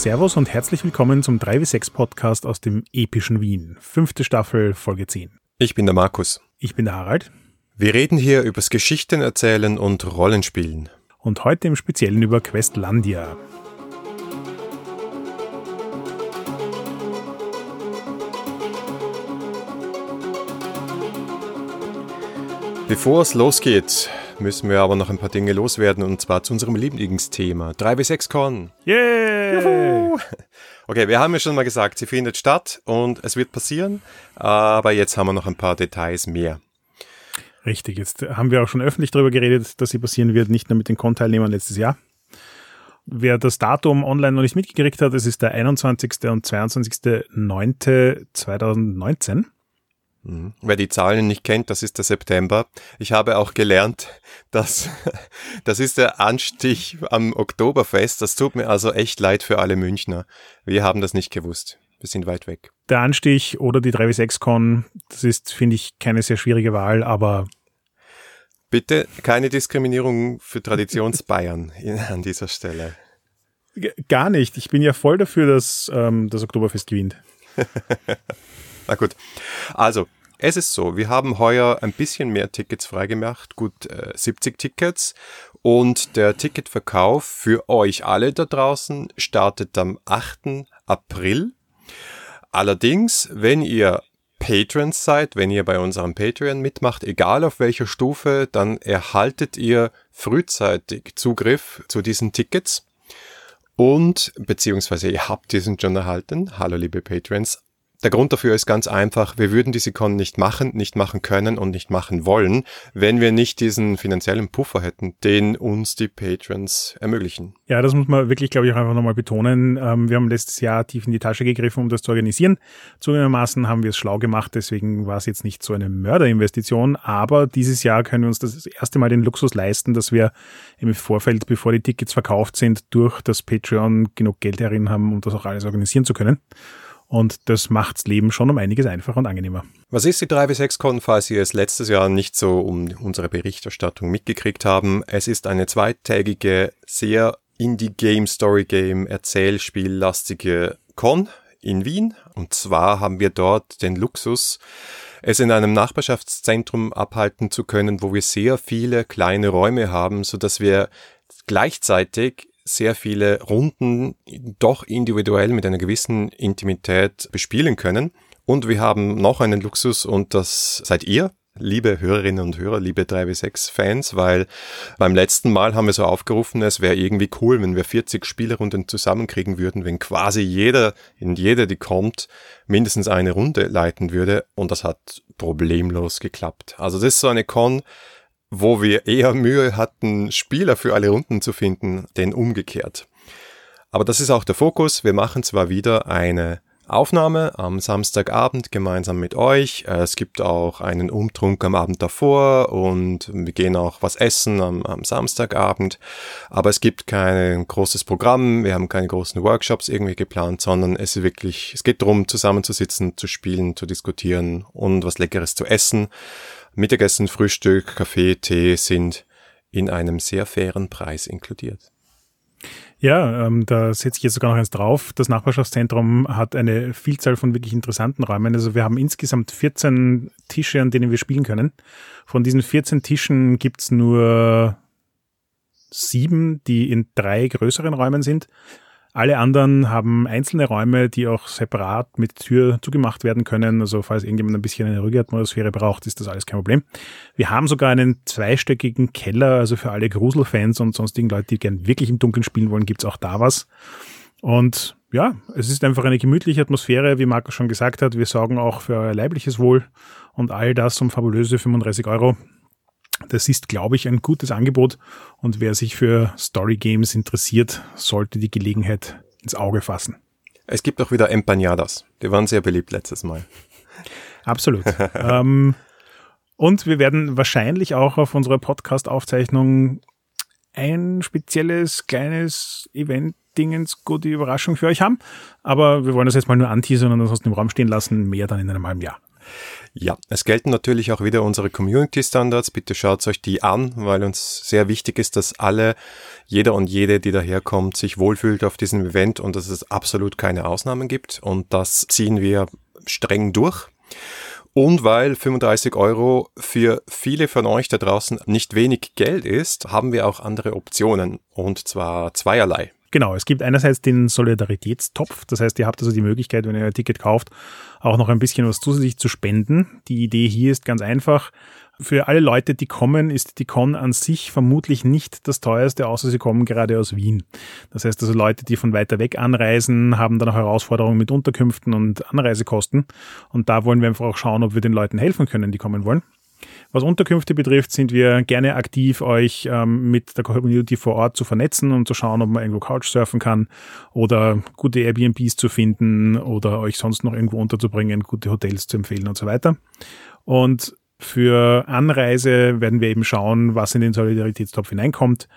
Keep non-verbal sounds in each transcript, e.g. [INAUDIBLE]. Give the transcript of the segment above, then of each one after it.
Servus und herzlich willkommen zum 3W6 Podcast aus dem epischen Wien. Fünfte Staffel, Folge 10. Ich bin der Markus. Ich bin der Harald. Wir reden hier übers Geschichten erzählen und Rollenspielen. Und heute im Speziellen über Questlandia. Bevor es losgeht, müssen wir aber noch ein paar Dinge loswerden und zwar zu unserem Lieblingsthema 3W6Con. Yay! Okay, wir haben ja schon mal gesagt, sie findet statt und es wird passieren, aber jetzt haben wir noch ein paar Details mehr. Richtig, jetzt haben wir auch schon öffentlich darüber geredet, dass sie passieren wird, nicht nur mit den Con-Teilnehmern letztes Jahr. Wer das Datum online noch nicht mitgekriegt hat, es ist der 21. und 22.09.2019. Mhm. Wer die Zahlen nicht kennt, das ist der September. Ich habe auch gelernt, [LAUGHS] dass das ist der Anstich am Oktoberfest. Das tut mir also echt leid für alle Münchner. Wir haben das nicht gewusst. Wir sind weit weg. Der Anstich oder die 3W6-Con, das ist, finde ich, keine sehr schwierige Wahl, aber Bitte keine Diskriminierung für Traditionsbayern [LAUGHS] an dieser Stelle. Gar nicht. Ich bin ja voll dafür, dass ähm, das Oktoberfest gewinnt. [LAUGHS] Na gut. Also, es ist so, wir haben heuer ein bisschen mehr Tickets freigemacht, gut äh, 70 Tickets. Und der Ticketverkauf für euch alle da draußen startet am 8. April. Allerdings, wenn ihr Patrons seid, wenn ihr bei unserem Patreon mitmacht, egal auf welcher Stufe, dann erhaltet ihr frühzeitig Zugriff zu diesen Tickets. Und, beziehungsweise ihr habt diesen schon erhalten. Hallo liebe Patrons. Der Grund dafür ist ganz einfach, wir würden diese Con nicht machen, nicht machen können und nicht machen wollen, wenn wir nicht diesen finanziellen Puffer hätten, den uns die Patrons ermöglichen. Ja, das muss man wirklich, glaube ich, auch einfach nochmal betonen. Ähm, wir haben letztes Jahr tief in die Tasche gegriffen, um das zu organisieren. Zugegebenermaßen haben wir es schlau gemacht, deswegen war es jetzt nicht so eine Mörderinvestition, aber dieses Jahr können wir uns das erste Mal den Luxus leisten, dass wir im Vorfeld, bevor die Tickets verkauft sind, durch das Patreon genug Geld herin haben, um das auch alles organisieren zu können. Und das macht's Leben schon um einiges einfacher und angenehmer. Was ist die 3W6Con, falls Sie es letztes Jahr nicht so um unsere Berichterstattung mitgekriegt haben? Es ist eine zweitägige, sehr Indie-Game, Story-Game, Erzählspiel-lastige Con in Wien. Und zwar haben wir dort den Luxus, es in einem Nachbarschaftszentrum abhalten zu können, wo wir sehr viele kleine Räume haben, so dass wir gleichzeitig sehr viele Runden doch individuell mit einer gewissen Intimität bespielen können. Und wir haben noch einen Luxus und das seid ihr, liebe Hörerinnen und Hörer, liebe 3W6-Fans, weil beim letzten Mal haben wir so aufgerufen, es wäre irgendwie cool, wenn wir 40 Spielerunden zusammenkriegen würden, wenn quasi jeder, in jeder, die kommt, mindestens eine Runde leiten würde und das hat problemlos geklappt. Also das ist so eine Con, wo wir eher Mühe hatten, Spieler für alle Runden zu finden, denn umgekehrt. Aber das ist auch der Fokus. Wir machen zwar wieder eine Aufnahme am Samstagabend gemeinsam mit euch. Es gibt auch einen Umtrunk am Abend davor und wir gehen auch was essen am, am, Samstagabend. Aber es gibt kein großes Programm, wir haben keine großen Workshops irgendwie geplant, sondern es ist wirklich, es geht darum, zusammenzusitzen, zu spielen, zu diskutieren und was Leckeres zu essen. Mittagessen, Frühstück, Kaffee, Tee sind in einem sehr fairen Preis inkludiert. Ja, ähm, da setze ich jetzt sogar noch eins drauf. Das Nachbarschaftszentrum hat eine Vielzahl von wirklich interessanten Räumen. Also wir haben insgesamt 14 Tische, an denen wir spielen können. Von diesen 14 Tischen gibt's nur sieben, die in drei größeren Räumen sind. Alle anderen haben einzelne Räume, die auch separat mit Tür zugemacht werden können. Also falls irgendjemand ein bisschen eine ruhige Atmosphäre braucht, ist das alles kein Problem. Wir haben sogar einen zweistöckigen Keller, also für alle Gruselfans und sonstigen Leute, die gern wirklich im Dunkeln spielen wollen, gibt's auch da was. Und ja, es ist einfach eine gemütliche Atmosphäre, wie Markus schon gesagt hat. Wir sorgen auch für euer leibliches Wohl und all das um fabulöse 35 Euro. Das ist, glaube ich, ein gutes Angebot und wer sich für Story Games interessiert, sollte die Gelegenheit ins Auge fassen. Es gibt auch wieder Empanadas. Die waren sehr beliebt letztes Mal. Absolut. [LAUGHS] ähm, und wir werden wahrscheinlich auch auf unserer Podcast-Aufzeichnung ein spezielles kleines Event Dingens gute Überraschung für euch haben. Aber wir wollen das jetzt mal nur anteasern und ansonsten im Raum stehen lassen. Mehr dann in einem halben Jahr. Ja, es gelten natürlich auch wieder unsere Community Standards. Bitte schaut euch die an, weil uns sehr wichtig ist, dass alle, jeder und jede, die daherkommt, sich wohlfühlt auf diesem Event und dass es absolut keine Ausnahmen gibt. Und das ziehen wir streng durch. Und weil 35 Euro für viele von euch da draußen nicht wenig Geld ist, haben wir auch andere Optionen. Und zwar zweierlei. Genau, es gibt einerseits den Solidaritätstopf, das heißt, ihr habt also die Möglichkeit, wenn ihr ein Ticket kauft, auch noch ein bisschen was zusätzlich zu spenden. Die Idee hier ist ganz einfach. Für alle Leute, die kommen, ist die Con an sich vermutlich nicht das teuerste, außer sie kommen gerade aus Wien. Das heißt also Leute, die von weiter weg anreisen, haben dann auch Herausforderungen mit Unterkünften und Anreisekosten. Und da wollen wir einfach auch schauen, ob wir den Leuten helfen können, die kommen wollen. Was Unterkünfte betrifft, sind wir gerne aktiv, euch ähm, mit der Community vor Ort zu vernetzen und zu schauen, ob man irgendwo Couchsurfen kann oder gute Airbnbs zu finden oder euch sonst noch irgendwo unterzubringen, gute Hotels zu empfehlen und so weiter. Und für Anreise werden wir eben schauen, was in den Solidaritätstopf hineinkommt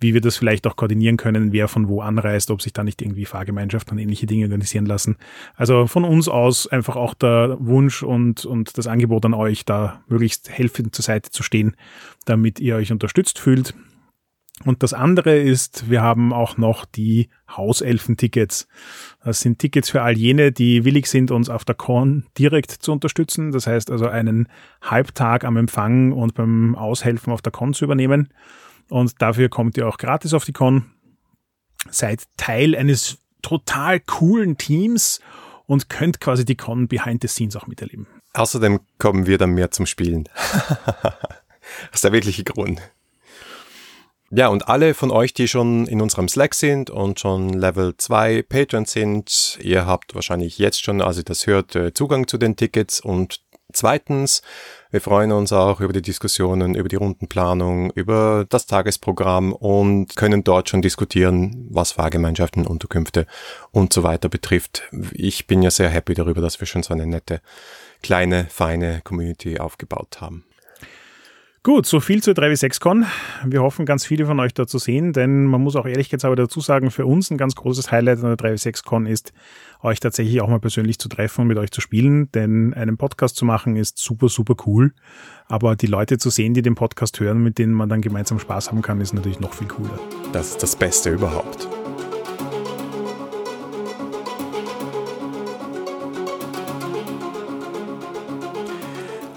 wie wir das vielleicht auch koordinieren können, wer von wo anreist, ob sich da nicht irgendwie Fahrgemeinschaften und ähnliche Dinge organisieren lassen. Also von uns aus einfach auch der Wunsch und, und das Angebot an euch, da möglichst helfend zur Seite zu stehen, damit ihr euch unterstützt fühlt. Und das andere ist, wir haben auch noch die Hauselfen-Tickets. Das sind Tickets für all jene, die willig sind, uns auf der Con direkt zu unterstützen. Das heißt also einen Halbtag am Empfang und beim Aushelfen auf der Con zu übernehmen. Und dafür kommt ihr auch gratis auf die Con. Seid Teil eines total coolen Teams und könnt quasi die Con behind the scenes auch miterleben. Außerdem kommen wir dann mehr zum Spielen. [LAUGHS] das ist der wirkliche Grund. Ja, und alle von euch, die schon in unserem Slack sind und schon Level 2 Patreon sind, ihr habt wahrscheinlich jetzt schon, als ihr das hört, äh, Zugang zu den Tickets und Zweitens, wir freuen uns auch über die Diskussionen, über die Rundenplanung, über das Tagesprogramm und können dort schon diskutieren, was Fahrgemeinschaften, Unterkünfte und so weiter betrifft. Ich bin ja sehr happy darüber, dass wir schon so eine nette, kleine, feine Community aufgebaut haben. Gut, so viel zur 3W6Con. Wir hoffen, ganz viele von euch da zu sehen, denn man muss auch ehrlichkeitshalber dazu sagen, für uns ein ganz großes Highlight an der 3W6Con ist, euch tatsächlich auch mal persönlich zu treffen und mit euch zu spielen, denn einen Podcast zu machen ist super, super cool. Aber die Leute zu sehen, die den Podcast hören, mit denen man dann gemeinsam Spaß haben kann, ist natürlich noch viel cooler. Das ist das Beste überhaupt.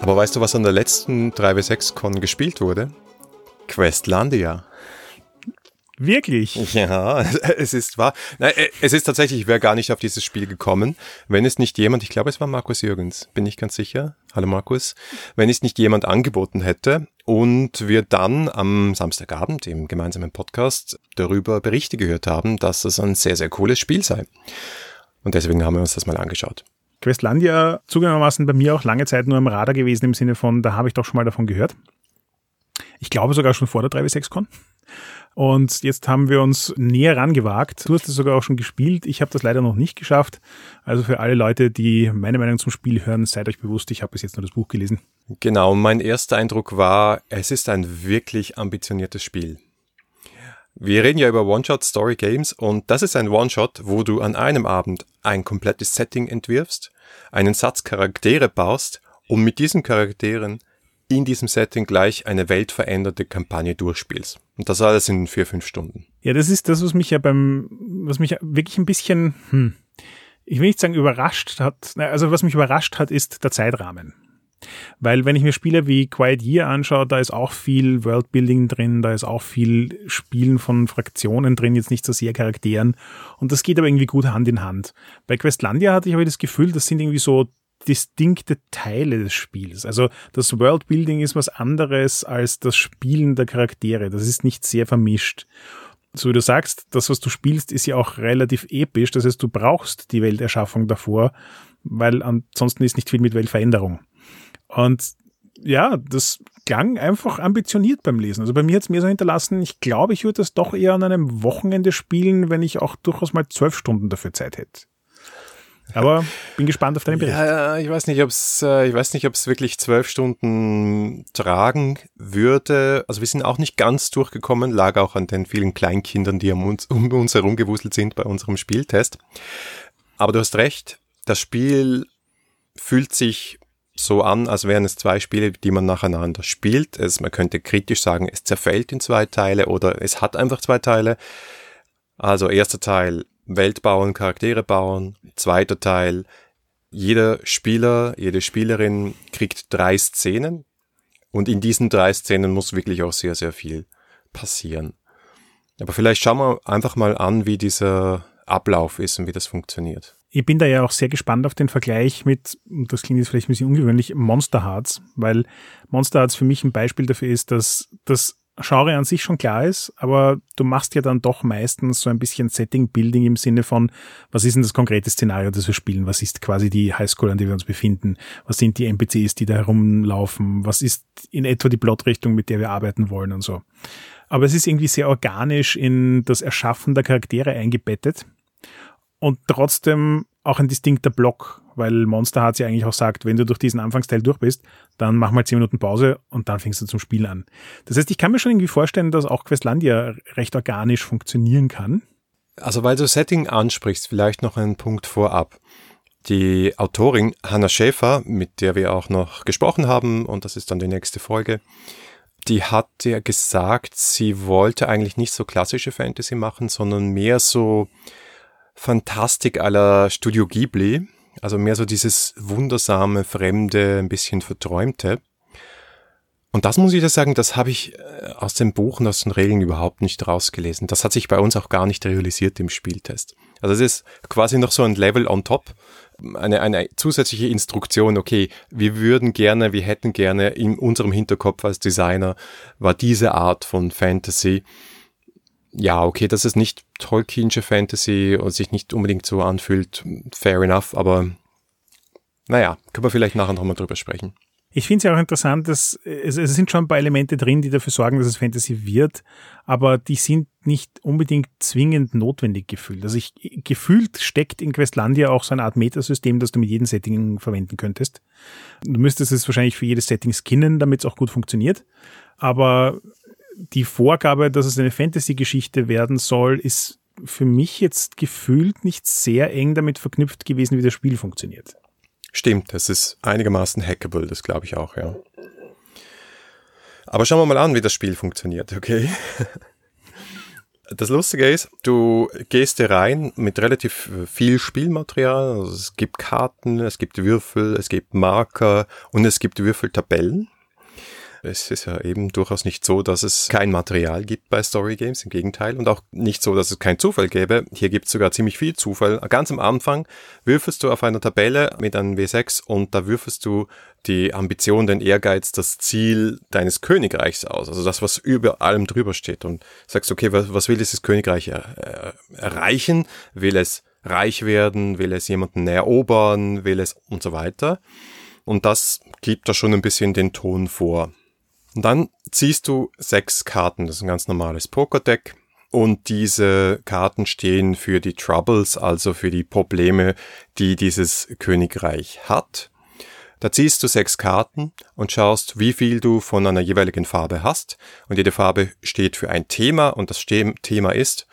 Aber weißt du, was an der letzten 3W6-Con gespielt wurde? Questlandia. Wirklich? Ja, [LAUGHS] es ist wahr. Nein, äh, es ist tatsächlich, ich wäre gar nicht auf dieses Spiel gekommen, wenn es nicht jemand, ich glaube es war Markus Jürgens, bin ich ganz sicher. Hallo Markus. Wenn es nicht jemand angeboten hätte und wir dann am Samstagabend im gemeinsamen Podcast darüber Berichte gehört haben, dass es ein sehr, sehr cooles Spiel sei. Und deswegen haben wir uns das mal angeschaut. Questlandia zugegebenermaßen bei mir auch lange Zeit nur im Radar gewesen, im Sinne von, da habe ich doch schon mal davon gehört. Ich glaube sogar schon vor der 3W6-Con. Und jetzt haben wir uns näher rangewagt. Du hast es sogar auch schon gespielt. Ich habe das leider noch nicht geschafft. Also für alle Leute, die meine Meinung zum Spiel hören, seid euch bewusst, ich habe bis jetzt nur das Buch gelesen. Genau, mein erster Eindruck war, es ist ein wirklich ambitioniertes Spiel. Wir reden ja über One-Shot-Story-Games und das ist ein One-Shot, wo du an einem Abend ein komplettes Setting entwirfst, einen Satz Charaktere baust und mit diesen Charakteren in diesem Setting gleich eine weltveränderte Kampagne durchspielst. Und das alles in vier, fünf Stunden. Ja, das ist das, was mich ja beim, was mich wirklich ein bisschen, hm, ich will nicht sagen überrascht hat, also was mich überrascht hat, ist der Zeitrahmen. Weil wenn ich mir Spiele wie Quiet Year anschaue, da ist auch viel Worldbuilding drin, da ist auch viel Spielen von Fraktionen drin, jetzt nicht so sehr Charakteren. Und das geht aber irgendwie gut Hand in Hand. Bei Questlandia hatte ich aber das Gefühl, das sind irgendwie so distinkte Teile des Spiels. Also das Worldbuilding ist was anderes als das Spielen der Charaktere. Das ist nicht sehr vermischt. So wie du sagst, das, was du spielst, ist ja auch relativ episch. Das heißt, du brauchst die Welterschaffung davor, weil ansonsten ist nicht viel mit Weltveränderung. Und ja, das klang einfach ambitioniert beim Lesen. Also bei mir hat es mir so hinterlassen, ich glaube, ich würde das doch eher an einem Wochenende spielen, wenn ich auch durchaus mal zwölf Stunden dafür Zeit hätte. Aber bin gespannt auf deinen Bericht. Ja, ich weiß nicht, ob es, äh, ich weiß nicht, ob es wirklich zwölf Stunden tragen würde. Also wir sind auch nicht ganz durchgekommen, lag auch an den vielen Kleinkindern, die um uns, um uns herumgewuselt sind bei unserem Spieltest. Aber du hast recht, das Spiel fühlt sich so an, als wären es zwei Spiele, die man nacheinander spielt. Es, man könnte kritisch sagen, es zerfällt in zwei Teile oder es hat einfach zwei Teile. Also erster Teil Welt bauen, Charaktere bauen. Zweiter Teil jeder Spieler, jede Spielerin kriegt drei Szenen und in diesen drei Szenen muss wirklich auch sehr, sehr viel passieren. Aber vielleicht schauen wir einfach mal an, wie dieser Ablauf ist und wie das funktioniert. Ich bin da ja auch sehr gespannt auf den Vergleich mit, das klingt jetzt vielleicht ein bisschen ungewöhnlich, Monster Hearts, weil Monster Hearts für mich ein Beispiel dafür ist, dass das Genre an sich schon klar ist, aber du machst ja dann doch meistens so ein bisschen Setting-Building im Sinne von, was ist denn das konkrete Szenario, das wir spielen? Was ist quasi die Highschool, an der wir uns befinden? Was sind die NPCs, die da herumlaufen? Was ist in etwa die Plotrichtung, mit der wir arbeiten wollen und so? Aber es ist irgendwie sehr organisch in das Erschaffen der Charaktere eingebettet und trotzdem auch ein distinkter Block, weil Monster hat ja eigentlich auch sagt, wenn du durch diesen Anfangsteil durch bist, dann mach mal zehn Minuten Pause und dann fängst du zum Spiel an. Das heißt, ich kann mir schon irgendwie vorstellen, dass auch Questlandia recht organisch funktionieren kann. Also weil du Setting ansprichst, vielleicht noch einen Punkt vorab. Die Autorin Hannah Schäfer, mit der wir auch noch gesprochen haben, und das ist dann die nächste Folge, die hat ja gesagt, sie wollte eigentlich nicht so klassische Fantasy machen, sondern mehr so Fantastik aller Studio Ghibli. Also mehr so dieses wundersame, fremde, ein bisschen verträumte. Und das muss ich dir sagen, das habe ich äh, aus dem Buch und aus den Regeln überhaupt nicht rausgelesen. Das hat sich bei uns auch gar nicht realisiert im Spieltest. Also es ist quasi noch so ein Level on top, eine, eine zusätzliche Instruktion, okay, wir würden gerne, wir hätten gerne in unserem Hinterkopf als Designer war diese Art von Fantasy ja, okay, dass es nicht Tolkienische Fantasy und sich nicht unbedingt so anfühlt, fair enough, aber naja, können wir vielleicht nachher nochmal drüber sprechen. Ich finde es ja auch interessant, dass es, es sind schon ein paar Elemente drin, die dafür sorgen, dass es Fantasy wird, aber die sind nicht unbedingt zwingend notwendig gefühlt. Also ich, gefühlt steckt in Questlandia auch so eine Art Metasystem, das du mit jedem Setting verwenden könntest. Du müsstest es wahrscheinlich für jedes Setting skinnen, damit es auch gut funktioniert. Aber die Vorgabe, dass es eine Fantasy-Geschichte werden soll, ist für mich jetzt gefühlt nicht sehr eng damit verknüpft gewesen, wie das Spiel funktioniert. Stimmt, es ist einigermaßen hackable, das glaube ich auch, ja. Aber schauen wir mal an, wie das Spiel funktioniert, okay? Das Lustige ist, du gehst hier rein mit relativ viel Spielmaterial. Also es gibt Karten, es gibt Würfel, es gibt Marker und es gibt Würfeltabellen. Es ist ja eben durchaus nicht so, dass es kein Material gibt bei Story Games, im Gegenteil. Und auch nicht so, dass es keinen Zufall gäbe. Hier gibt es sogar ziemlich viel Zufall. Ganz am Anfang würfelst du auf einer Tabelle mit einem W6 und da würfelst du die Ambition, den Ehrgeiz, das Ziel deines Königreichs aus. Also das, was über allem drüber steht. Und sagst, okay, was, was will dieses Königreich er, äh, erreichen? Will es reich werden? Will es jemanden erobern? Will es und so weiter? Und das gibt da schon ein bisschen den Ton vor. Und dann ziehst du sechs Karten. Das ist ein ganz normales Pokerdeck. Und diese Karten stehen für die Troubles, also für die Probleme, die dieses Königreich hat. Da ziehst du sechs Karten und schaust, wie viel du von einer jeweiligen Farbe hast. Und jede Farbe steht für ein Thema und das Thema ist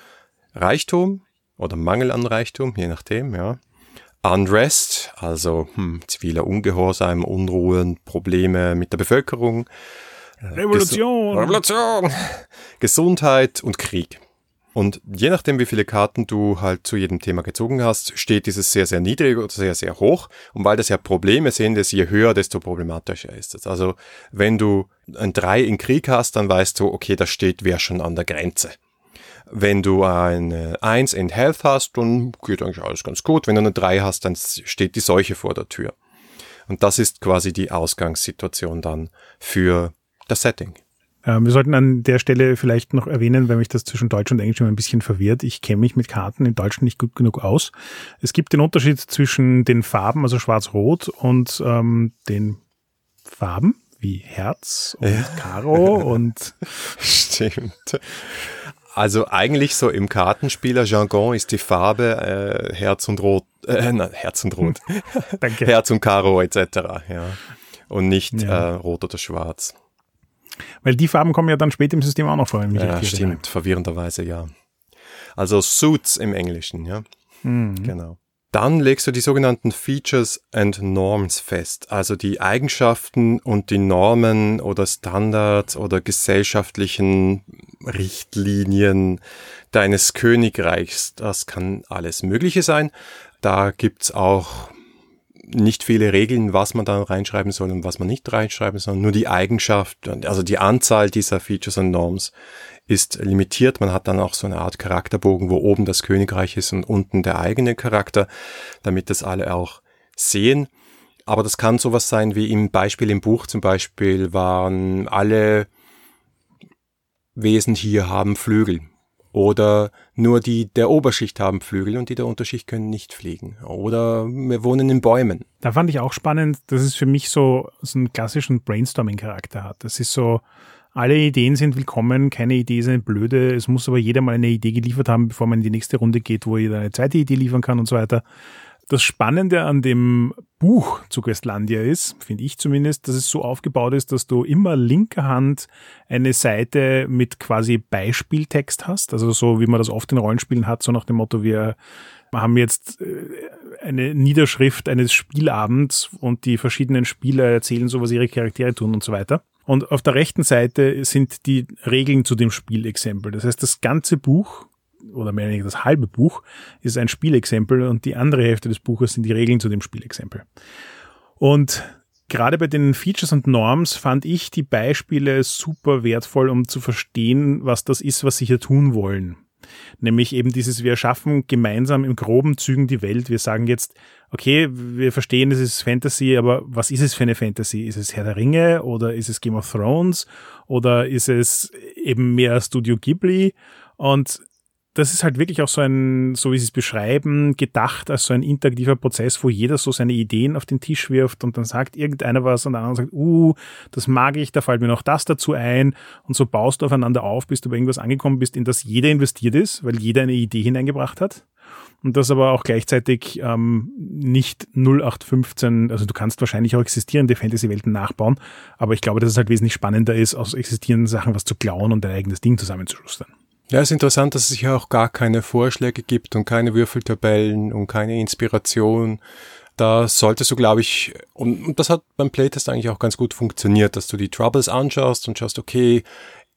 Reichtum oder Mangel an Reichtum, je nachdem, ja. Unrest, also hm, ziviler Ungehorsam, Unruhen, Probleme mit der Bevölkerung. Revolution. Ges Revolution. Gesundheit und Krieg. Und je nachdem, wie viele Karten du halt zu jedem Thema gezogen hast, steht dieses sehr, sehr niedrig oder sehr, sehr hoch. Und weil das ja Probleme sind, ist je höher, desto problematischer ist es. Also wenn du ein 3 in Krieg hast, dann weißt du, okay, da steht wer schon an der Grenze. Wenn du eine 1 in Health hast, dann geht eigentlich alles ganz gut. Wenn du eine 3 hast, dann steht die Seuche vor der Tür. Und das ist quasi die Ausgangssituation dann für das Setting. Ähm, wir sollten an der Stelle vielleicht noch erwähnen, weil mich das zwischen Deutsch und Englisch immer ein bisschen verwirrt. Ich kenne mich mit Karten in Deutsch nicht gut genug aus. Es gibt den Unterschied zwischen den Farben, also schwarz-rot, und ähm, den Farben wie Herz und ja. Karo [LAUGHS] und stimmt. Also eigentlich so im Kartenspieler-Jargon ist die Farbe äh, Herz und Rot, äh, na, Herz und Rot, [LAUGHS] Danke. Herz und Karo etc. Ja. Und nicht ja. äh, Rot oder Schwarz. Weil die Farben kommen ja dann später im System auch noch vor. Ja, stimmt, verwirrenderweise ja. Also Suits im Englischen, ja. Mhm. Genau. Dann legst du die sogenannten Features and Norms fest, also die Eigenschaften und die Normen oder Standards oder gesellschaftlichen Richtlinien deines Königreichs. Das kann alles Mögliche sein. Da gibt's auch nicht viele Regeln, was man da reinschreiben soll und was man nicht reinschreiben soll. Nur die Eigenschaft, also die Anzahl dieser Features und Norms ist limitiert. Man hat dann auch so eine Art Charakterbogen, wo oben das Königreich ist und unten der eigene Charakter, damit das alle auch sehen. Aber das kann sowas sein wie im Beispiel im Buch zum Beispiel waren alle Wesen hier haben Flügel. Oder nur die der Oberschicht haben Flügel und die der Unterschicht können nicht fliegen. Oder wir wohnen in Bäumen. Da fand ich auch spannend, dass es für mich so, so einen klassischen Brainstorming-Charakter hat. Das ist so, alle Ideen sind willkommen, keine Idee ist eine blöde. Es muss aber jeder mal eine Idee geliefert haben, bevor man in die nächste Runde geht, wo jeder eine zweite Idee liefern kann und so weiter. Das Spannende an dem Buch zu Questlandia ist, finde ich zumindest, dass es so aufgebaut ist, dass du immer linker Hand eine Seite mit quasi Beispieltext hast. Also so, wie man das oft in Rollenspielen hat, so nach dem Motto, wir haben jetzt äh, eine Niederschrift eines Spielabends und die verschiedenen Spieler erzählen so, was ihre Charaktere tun und so weiter. Und auf der rechten Seite sind die Regeln zu dem Spielexempel. Das heißt, das ganze Buch oder mehr oder weniger das halbe Buch ist ein Spielexempel und die andere Hälfte des Buches sind die Regeln zu dem Spielexempel. Und gerade bei den Features und Norms fand ich die Beispiele super wertvoll, um zu verstehen, was das ist, was sie hier tun wollen. Nämlich eben dieses, wir schaffen gemeinsam im groben Zügen die Welt. Wir sagen jetzt, okay, wir verstehen, es ist Fantasy, aber was ist es für eine Fantasy? Ist es Herr der Ringe oder ist es Game of Thrones oder ist es eben mehr Studio Ghibli? Und das ist halt wirklich auch so ein, so wie Sie es beschreiben, gedacht als so ein interaktiver Prozess, wo jeder so seine Ideen auf den Tisch wirft und dann sagt irgendeiner was und der andere sagt, uh, das mag ich, da fällt mir noch das dazu ein und so baust du aufeinander auf, bis du bei irgendwas angekommen bist, in das jeder investiert ist, weil jeder eine Idee hineingebracht hat und das aber auch gleichzeitig ähm, nicht 0815, also du kannst wahrscheinlich auch existierende Fantasy-Welten nachbauen, aber ich glaube, dass es halt wesentlich spannender ist, aus existierenden Sachen was zu klauen und ein eigenes Ding zusammenzuschustern. Ja, es ist interessant, dass es hier auch gar keine Vorschläge gibt und keine Würfeltabellen und keine Inspiration. Da solltest du, glaube ich, und, und das hat beim Playtest eigentlich auch ganz gut funktioniert, dass du die Troubles anschaust und schaust, okay,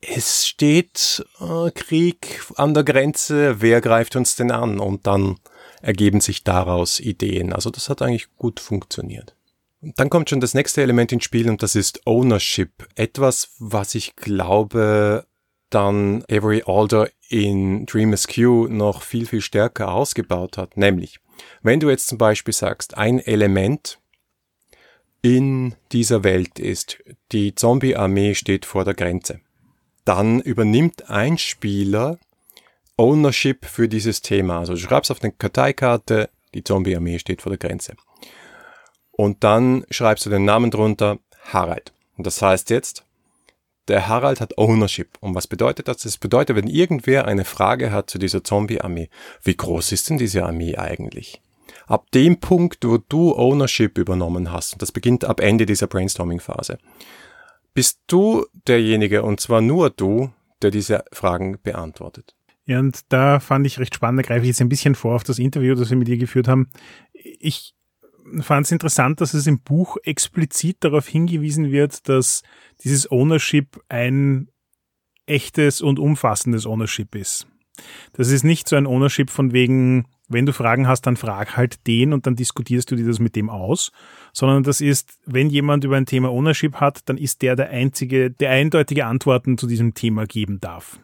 es steht äh, Krieg an der Grenze, wer greift uns denn an? Und dann ergeben sich daraus Ideen. Also das hat eigentlich gut funktioniert. Und dann kommt schon das nächste Element ins Spiel und das ist Ownership. Etwas, was ich glaube, dann Avery Alder in Dream Askew noch viel, viel stärker ausgebaut hat. Nämlich, wenn du jetzt zum Beispiel sagst, ein Element in dieser Welt ist, die Zombie-Armee steht vor der Grenze, dann übernimmt ein Spieler Ownership für dieses Thema. Also du schreibst auf eine Karteikarte, die Zombie-Armee steht vor der Grenze. Und dann schreibst du den Namen drunter, Harald. Und das heißt jetzt, der Harald hat Ownership. Und was bedeutet das? Das bedeutet, wenn irgendwer eine Frage hat zu dieser Zombie-Armee, wie groß ist denn diese Armee eigentlich? Ab dem Punkt, wo du Ownership übernommen hast, und das beginnt ab Ende dieser Brainstorming-Phase, bist du derjenige, und zwar nur du, der diese Fragen beantwortet. Ja, und da fand ich recht spannend, da greife ich jetzt ein bisschen vor auf das Interview, das wir mit dir geführt haben. Ich fand es interessant, dass es im Buch explizit darauf hingewiesen wird, dass dieses Ownership ein echtes und umfassendes Ownership ist. Das ist nicht so ein Ownership von wegen, wenn du Fragen hast, dann frag halt den und dann diskutierst du dir das mit dem aus, sondern das ist, wenn jemand über ein Thema Ownership hat, dann ist der der einzige, der eindeutige Antworten zu diesem Thema geben darf.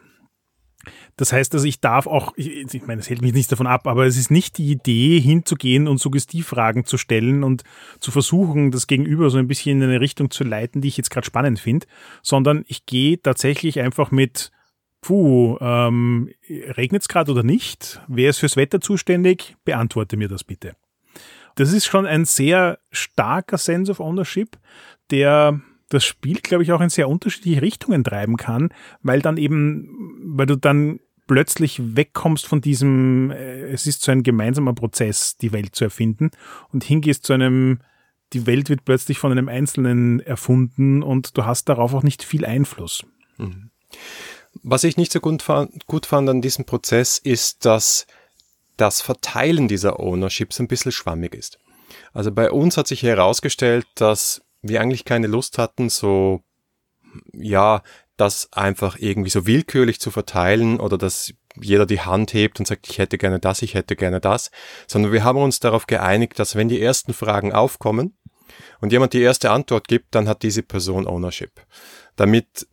Das heißt, dass ich darf auch, ich, ich meine, es hält mich nicht davon ab, aber es ist nicht die Idee, hinzugehen und Suggestivfragen zu stellen und zu versuchen, das Gegenüber so ein bisschen in eine Richtung zu leiten, die ich jetzt gerade spannend finde, sondern ich gehe tatsächlich einfach mit, puh, ähm, regnet es gerade oder nicht? Wer ist fürs Wetter zuständig? Beantworte mir das bitte. Das ist schon ein sehr starker Sense of Ownership, der das Spiel, glaube ich, auch in sehr unterschiedliche Richtungen treiben kann, weil dann eben, weil du dann plötzlich wegkommst von diesem, äh, es ist so ein gemeinsamer Prozess, die Welt zu erfinden und hingehst zu einem, die Welt wird plötzlich von einem Einzelnen erfunden und du hast darauf auch nicht viel Einfluss. Mhm. Was ich nicht so gut fand, gut fand an diesem Prozess ist, dass das Verteilen dieser Ownerships ein bisschen schwammig ist. Also bei uns hat sich herausgestellt, dass wir eigentlich keine Lust hatten, so, ja, das einfach irgendwie so willkürlich zu verteilen oder dass jeder die Hand hebt und sagt, ich hätte gerne das, ich hätte gerne das, sondern wir haben uns darauf geeinigt, dass wenn die ersten Fragen aufkommen und jemand die erste Antwort gibt, dann hat diese Person Ownership. Damit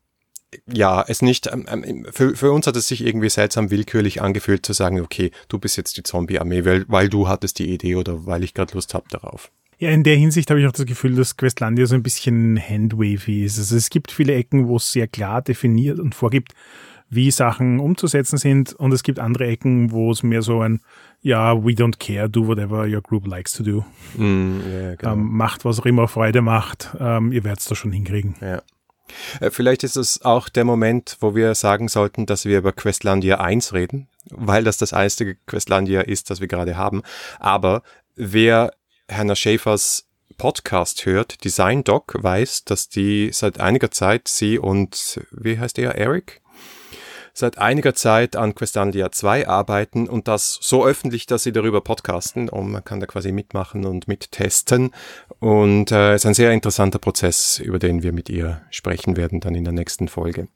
ja, es nicht, ähm, ähm, für, für uns hat es sich irgendwie seltsam willkürlich angefühlt zu sagen, okay, du bist jetzt die Zombie-Armee, weil, weil du hattest die Idee oder weil ich gerade Lust habe darauf. Ja, in der Hinsicht habe ich auch das Gefühl, dass Questlandia so ein bisschen handwavy ist. Also es gibt viele Ecken, wo es sehr klar definiert und vorgibt, wie Sachen umzusetzen sind und es gibt andere Ecken, wo es mehr so ein, ja, we don't care, do whatever your group likes to do. Mm, yeah, genau. ähm, macht, was auch immer Freude macht, ähm, ihr werdet es da schon hinkriegen. Ja. Äh, vielleicht ist es auch der Moment, wo wir sagen sollten, dass wir über Questlandia 1 reden, weil das das einzige Questlandia ist, das wir gerade haben. Aber wer Hannah Schäfers Podcast hört, Design Doc, weiß, dass die seit einiger Zeit sie und, wie heißt er, Eric? seit einiger Zeit an Questandia 2 arbeiten und das so öffentlich, dass sie darüber podcasten und man kann da quasi mitmachen und mittesten. Und äh, es ist ein sehr interessanter Prozess, über den wir mit ihr sprechen werden dann in der nächsten Folge.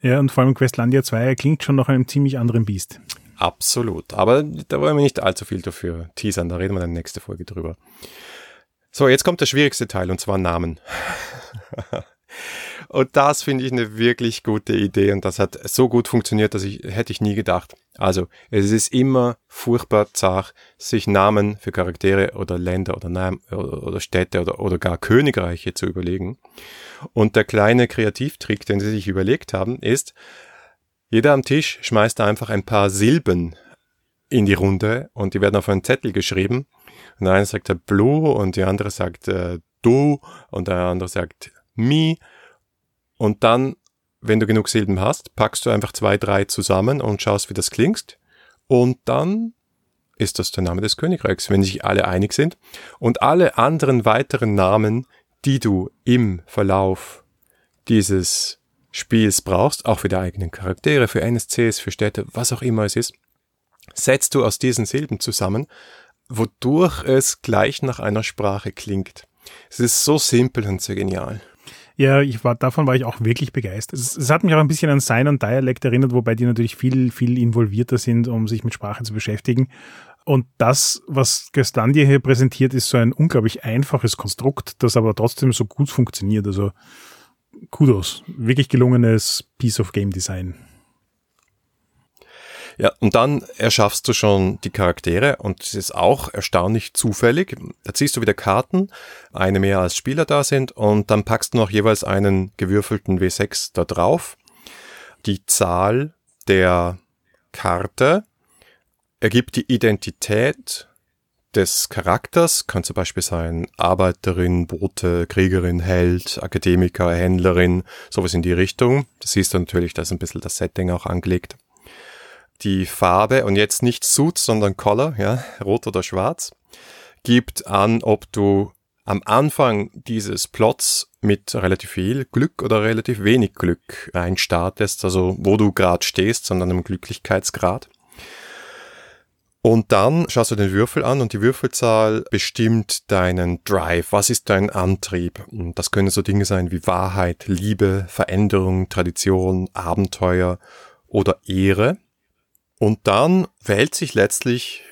Ja, und vor allem Questlandia 2 klingt schon nach einem ziemlich anderen Biest. Absolut. Aber da wollen wir nicht allzu viel dafür teasern, da reden wir dann nächste Folge drüber. So, jetzt kommt der schwierigste Teil und zwar Namen. [LAUGHS] Und das finde ich eine wirklich gute Idee und das hat so gut funktioniert, dass ich hätte ich nie gedacht. Also, es ist immer furchtbar zart, sich Namen für Charaktere oder Länder oder, Namen, oder Städte oder, oder gar Königreiche zu überlegen. Und der kleine Kreativtrick, den sie sich überlegt haben, ist, jeder am Tisch schmeißt einfach ein paar Silben in die Runde und die werden auf einen Zettel geschrieben. Und der eine sagt äh, Blue und die andere sagt äh, Du und der andere sagt Me und dann, wenn du genug Silben hast, packst du einfach zwei, drei zusammen und schaust, wie das klingt. Und dann ist das der Name des Königreichs, wenn sich alle einig sind. Und alle anderen weiteren Namen, die du im Verlauf dieses Spiels brauchst, auch für die eigenen Charaktere, für NSCs, für Städte, was auch immer es ist, setzt du aus diesen Silben zusammen, wodurch es gleich nach einer Sprache klingt. Es ist so simpel und so genial. Ja, ich war, davon war ich auch wirklich begeistert. Es, es hat mich auch ein bisschen an Sign und Dialect erinnert, wobei die natürlich viel, viel involvierter sind, um sich mit Sprache zu beschäftigen. Und das, was Gestandia hier präsentiert, ist so ein unglaublich einfaches Konstrukt, das aber trotzdem so gut funktioniert. Also Kudos. Wirklich gelungenes Piece of Game Design. Ja, und dann erschaffst du schon die Charaktere und es ist auch erstaunlich zufällig. Da ziehst du wieder Karten, eine mehr als Spieler da sind und dann packst du noch jeweils einen gewürfelten W6 da drauf. Die Zahl der Karte ergibt die Identität des Charakters, kann zum Beispiel sein Arbeiterin, Bote, Kriegerin, Held, Akademiker, Händlerin, sowas in die Richtung. Das siehst du natürlich, da ist ein bisschen das Setting auch angelegt die Farbe und jetzt nicht Suit, sondern Color, ja, rot oder schwarz, gibt an, ob du am Anfang dieses Plots mit relativ viel Glück oder relativ wenig Glück einstartest, also wo du gerade stehst, sondern im Glücklichkeitsgrad. Und dann schaust du den Würfel an und die Würfelzahl bestimmt deinen Drive. Was ist dein Antrieb? Und das können so Dinge sein wie Wahrheit, Liebe, Veränderung, Tradition, Abenteuer oder Ehre. Und dann wählt sich letztlich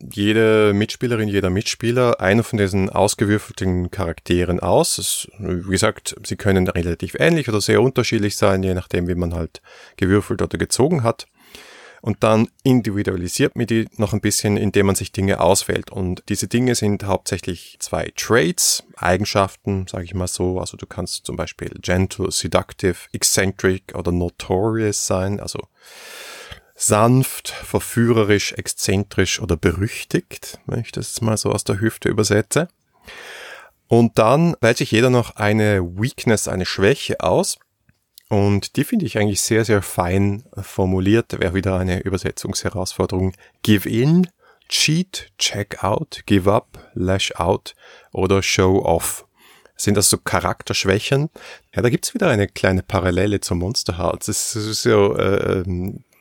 jede Mitspielerin, jeder Mitspieler einer von diesen ausgewürfelten Charakteren aus. Es, wie gesagt, sie können relativ ähnlich oder sehr unterschiedlich sein, je nachdem, wie man halt gewürfelt oder gezogen hat. Und dann individualisiert man die noch ein bisschen, indem man sich Dinge auswählt. Und diese Dinge sind hauptsächlich zwei Traits, Eigenschaften, sage ich mal so. Also du kannst zum Beispiel gentle, seductive, eccentric oder notorious sein. Also sanft, verführerisch, exzentrisch oder berüchtigt, wenn ich das mal so aus der Hüfte übersetze. Und dann wählt sich jeder noch eine Weakness, eine Schwäche aus. Und die finde ich eigentlich sehr, sehr fein formuliert. Wäre wieder eine Übersetzungsherausforderung. Give in, cheat, check out, give up, lash out oder show off. Sind das so Charakterschwächen? Ja, da gibt's wieder eine kleine Parallele zum Monster Hearts. Es ist so, äh,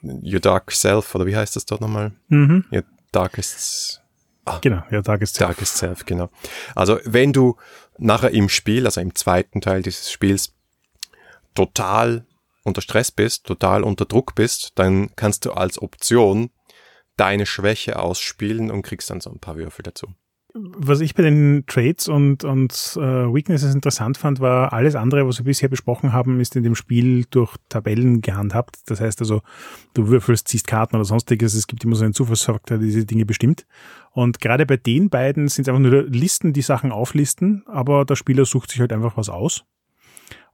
Your Dark Self, oder wie heißt das dort nochmal? Mhm. Your Darkest Ah, genau, ja, Darkest Self. Darkest Self, genau. Also wenn du nachher im Spiel, also im zweiten Teil dieses Spiels, total unter Stress bist, total unter Druck bist, dann kannst du als Option deine Schwäche ausspielen und kriegst dann so ein paar Würfel dazu. Was ich bei den Trades und, und äh, Weaknesses interessant fand, war alles andere, was wir bisher besprochen haben, ist in dem Spiel durch Tabellen gehandhabt. Das heißt also, du würfelst, ziehst Karten oder sonstiges. Es gibt immer so einen Zufallsfaktor, der diese Dinge bestimmt. Und gerade bei den beiden sind es einfach nur Listen, die Sachen auflisten, aber der Spieler sucht sich halt einfach was aus.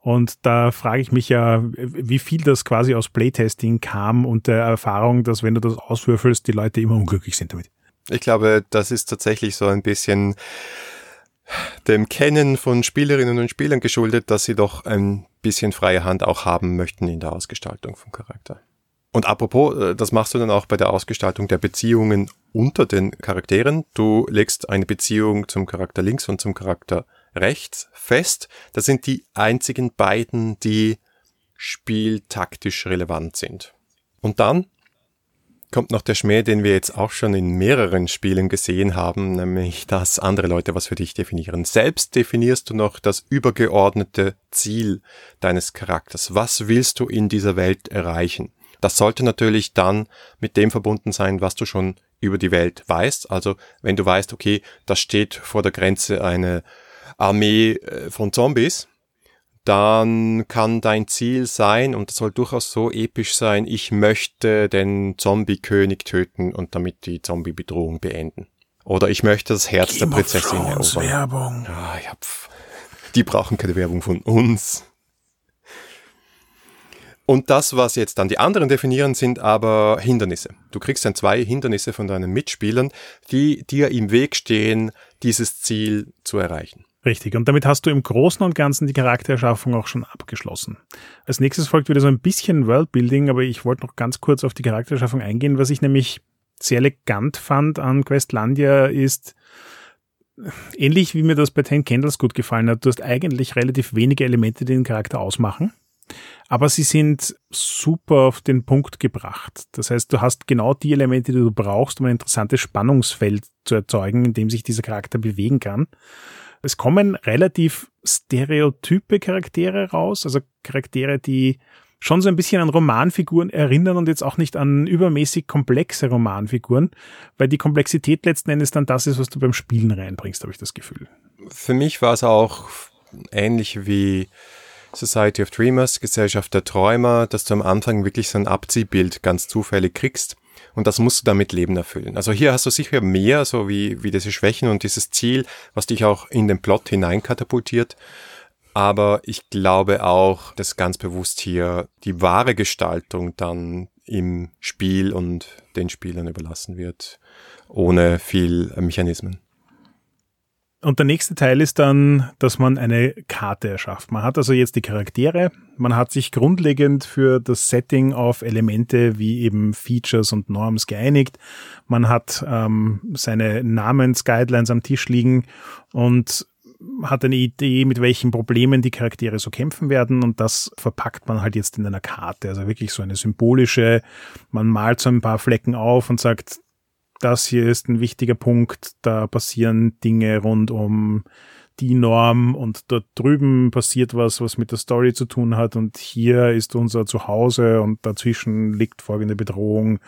Und da frage ich mich ja, wie viel das quasi aus Playtesting kam und der Erfahrung, dass wenn du das auswürfelst, die Leute immer unglücklich sind damit. Ich glaube, das ist tatsächlich so ein bisschen dem Kennen von Spielerinnen und Spielern geschuldet, dass sie doch ein bisschen freie Hand auch haben möchten in der Ausgestaltung vom Charakter. Und apropos, äh, das machst du dann auch bei der Ausgestaltung der Beziehungen unter den Charakteren. Du legst eine Beziehung zum Charakter links und zum Charakter rechts fest. Das sind die einzigen beiden, die spieltaktisch relevant sind. Und dann kommt noch der Schmäh, den wir jetzt auch schon in mehreren Spielen gesehen haben, nämlich dass andere Leute was für dich definieren. Selbst definierst du noch das übergeordnete Ziel deines Charakters. Was willst du in dieser Welt erreichen? Das sollte natürlich dann mit dem verbunden sein, was du schon über die Welt weißt. Also wenn du weißt, okay, da steht vor der Grenze eine Armee äh, von Zombies, dann kann dein Ziel sein, und das soll durchaus so episch sein, ich möchte den Zombie-König töten und damit die Zombie-Bedrohung beenden. Oder ich möchte das Herz Game der Prinzessin erobern. Werbung. Ah, hab, die brauchen keine Werbung von uns. Und das, was jetzt dann die anderen definieren, sind aber Hindernisse. Du kriegst dann zwei Hindernisse von deinen Mitspielern, die dir im Weg stehen, dieses Ziel zu erreichen. Richtig, und damit hast du im Großen und Ganzen die Charaktererschaffung auch schon abgeschlossen. Als nächstes folgt wieder so ein bisschen Worldbuilding, aber ich wollte noch ganz kurz auf die Charaktererschaffung eingehen. Was ich nämlich sehr elegant fand an Questlandia ist, ähnlich wie mir das bei Ten Candles gut gefallen hat, du hast eigentlich relativ wenige Elemente, die den Charakter ausmachen. Aber sie sind super auf den Punkt gebracht. Das heißt, du hast genau die Elemente, die du brauchst, um ein interessantes Spannungsfeld zu erzeugen, in dem sich dieser Charakter bewegen kann. Es kommen relativ stereotype Charaktere raus, also Charaktere, die schon so ein bisschen an Romanfiguren erinnern und jetzt auch nicht an übermäßig komplexe Romanfiguren, weil die Komplexität letzten Endes dann das ist, was du beim Spielen reinbringst, habe ich das Gefühl. Für mich war es auch ähnlich wie Society of Dreamers, Gesellschaft der Träumer, dass du am Anfang wirklich so ein Abziehbild ganz zufällig kriegst und das musst du damit Leben erfüllen. Also hier hast du sicher mehr, so wie, wie diese Schwächen und dieses Ziel, was dich auch in den Plot hineinkatapultiert. Aber ich glaube auch, dass ganz bewusst hier die wahre Gestaltung dann im Spiel und den Spielern überlassen wird, ohne viel Mechanismen. Und der nächste Teil ist dann, dass man eine Karte erschafft. Man hat also jetzt die Charaktere, man hat sich grundlegend für das Setting auf Elemente wie eben Features und Norms geeinigt. Man hat ähm, seine Namensguidelines am Tisch liegen und hat eine Idee, mit welchen Problemen die Charaktere so kämpfen werden und das verpackt man halt jetzt in einer Karte. Also wirklich so eine symbolische, man malt so ein paar Flecken auf und sagt, das hier ist ein wichtiger Punkt, da passieren Dinge rund um die Norm und dort drüben passiert was, was mit der Story zu tun hat und hier ist unser Zuhause und dazwischen liegt folgende Bedrohung.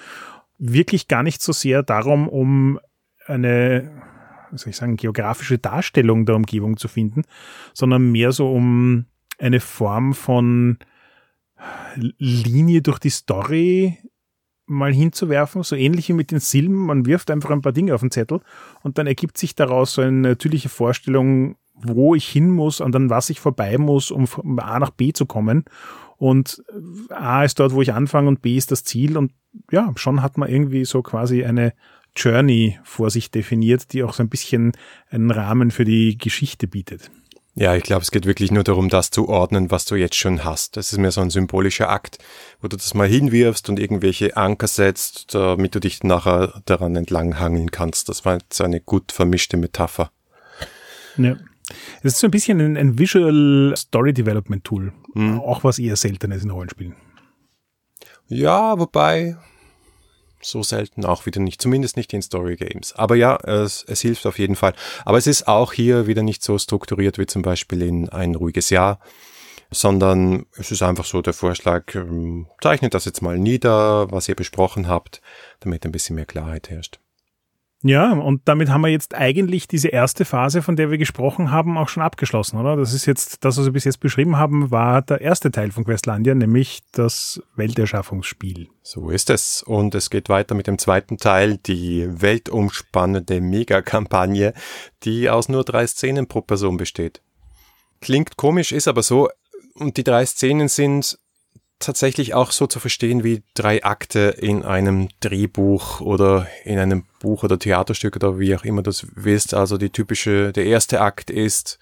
Wirklich gar nicht so sehr darum, um eine, wie soll ich sagen, geografische Darstellung der Umgebung zu finden, sondern mehr so um eine Form von Linie durch die Story mal hinzuwerfen, so ähnlich wie mit den Silben. Man wirft einfach ein paar Dinge auf den Zettel und dann ergibt sich daraus so eine natürliche Vorstellung, wo ich hin muss und an was ich vorbei muss, um von A nach B zu kommen. Und A ist dort, wo ich anfange und B ist das Ziel. Und ja, schon hat man irgendwie so quasi eine Journey vor sich definiert, die auch so ein bisschen einen Rahmen für die Geschichte bietet. Ja, ich glaube, es geht wirklich nur darum, das zu ordnen, was du jetzt schon hast. Das ist mehr so ein symbolischer Akt, wo du das mal hinwirfst und irgendwelche Anker setzt, damit du dich nachher daran entlanghangeln kannst. Das war jetzt eine gut vermischte Metapher. Ja. Es ist so ein bisschen ein, ein Visual Story Development Tool. Mhm. Auch was eher seltenes in Rollenspielen. Ja, wobei so selten auch wieder nicht, zumindest nicht in Story Games. Aber ja, es, es hilft auf jeden Fall. Aber es ist auch hier wieder nicht so strukturiert wie zum Beispiel in ein ruhiges Jahr, sondern es ist einfach so der Vorschlag, ähm, zeichnet das jetzt mal nieder, was ihr besprochen habt, damit ein bisschen mehr Klarheit herrscht. Ja, und damit haben wir jetzt eigentlich diese erste Phase, von der wir gesprochen haben, auch schon abgeschlossen, oder? Das ist jetzt, das, was wir bis jetzt beschrieben haben, war der erste Teil von Questlandia, nämlich das Welterschaffungsspiel. So ist es. Und es geht weiter mit dem zweiten Teil, die weltumspannende Megakampagne, die aus nur drei Szenen pro Person besteht. Klingt komisch, ist aber so. Und die drei Szenen sind tatsächlich auch so zu verstehen wie drei Akte in einem Drehbuch oder in einem Buch oder Theaterstück oder wie auch immer das willst. Also die typische, der erste Akt ist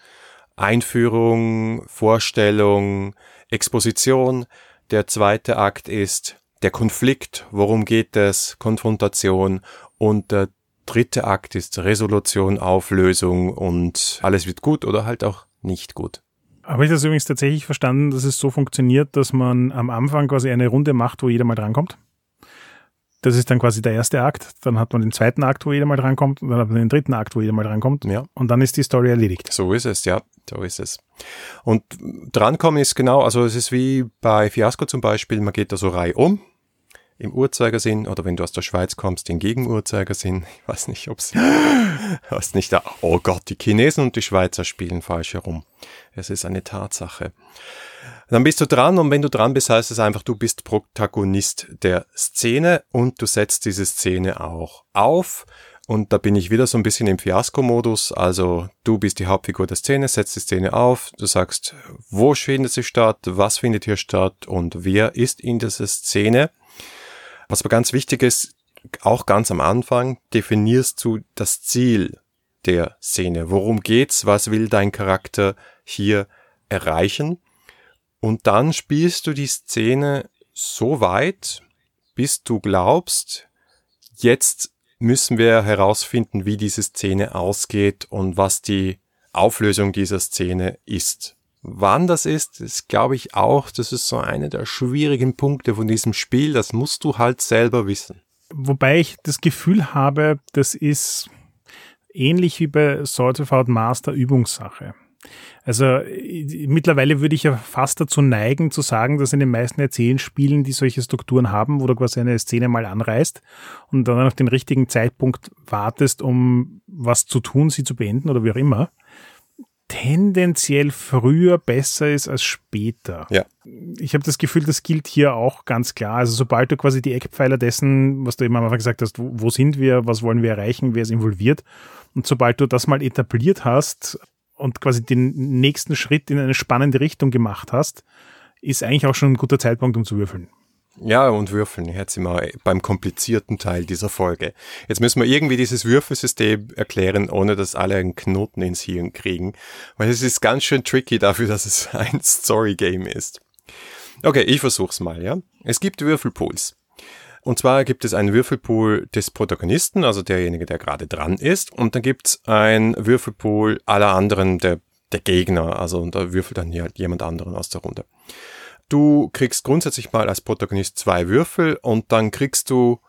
Einführung, Vorstellung, Exposition. Der zweite Akt ist der Konflikt, worum geht es, Konfrontation und der dritte Akt ist Resolution, Auflösung und alles wird gut oder halt auch nicht gut. Habe ich das übrigens tatsächlich verstanden, dass es so funktioniert, dass man am Anfang quasi eine Runde macht, wo jeder mal drankommt? Das ist dann quasi der erste Akt. Dann hat man den zweiten Akt, wo jeder mal drankommt. Und dann hat man den dritten Akt, wo jeder mal drankommt. Ja. Und dann ist die Story erledigt. So ist es, ja. So ist es. Und drankommen ist genau, also es ist wie bei Fiasco zum Beispiel, man geht da so Reihe um im Uhrzeigersinn oder wenn du aus der Schweiz kommst, den Gegenuhrzeigersinn. [LAUGHS] Ich weiß nicht, ob sie, [GASPS] hast nicht da, oh Gott, die Chinesen und die Schweizer spielen falsch herum. Es ist eine Tatsache. Dann bist du dran und wenn du dran bist, heißt es einfach, du bist Protagonist der Szene und du setzt diese Szene auch auf. Und da bin ich wieder so ein bisschen im Fiasko-Modus. Also du bist die Hauptfigur der Szene, setzt die Szene auf, du sagst, wo findet sie statt, was findet hier statt und wer ist in dieser Szene. Was aber ganz wichtig ist, auch ganz am Anfang definierst du das Ziel der Szene. Worum geht's? Was will dein Charakter hier erreichen? Und dann spielst du die Szene so weit, bis du glaubst, jetzt müssen wir herausfinden, wie diese Szene ausgeht und was die Auflösung dieser Szene ist. Wann das ist, das glaube ich auch, das ist so einer der schwierigen Punkte von diesem Spiel. Das musst du halt selber wissen. Wobei ich das Gefühl habe, das ist ähnlich wie bei Sword of Art Master Übungssache. Also mittlerweile würde ich ja fast dazu neigen zu sagen, dass in den meisten Erzählspielen, die solche Strukturen haben, wo du quasi eine Szene mal anreißt und dann auf den richtigen Zeitpunkt wartest, um was zu tun, sie zu beenden oder wie auch immer, tendenziell früher besser ist als später. Ja. Ich habe das Gefühl, das gilt hier auch ganz klar. Also sobald du quasi die Eckpfeiler dessen, was du eben am Anfang gesagt hast, wo, wo sind wir, was wollen wir erreichen, wer ist involviert, und sobald du das mal etabliert hast und quasi den nächsten Schritt in eine spannende Richtung gemacht hast, ist eigentlich auch schon ein guter Zeitpunkt, um zu würfeln. Ja, und Würfeln. Jetzt sind wir beim komplizierten Teil dieser Folge. Jetzt müssen wir irgendwie dieses Würfelsystem erklären, ohne dass alle einen Knoten ins Hirn kriegen. Weil es ist ganz schön tricky dafür, dass es [LAUGHS] ein Story-Game ist. Okay, ich versuch's mal, ja. Es gibt Würfelpools. Und zwar gibt es einen Würfelpool des Protagonisten, also derjenige, der gerade dran ist. Und dann gibt's einen Würfelpool aller anderen, der, der Gegner. Also und da würfelt dann hier halt jemand anderen aus der Runde. Du kriegst grundsätzlich mal als Protagonist zwei Würfel und dann kriegst du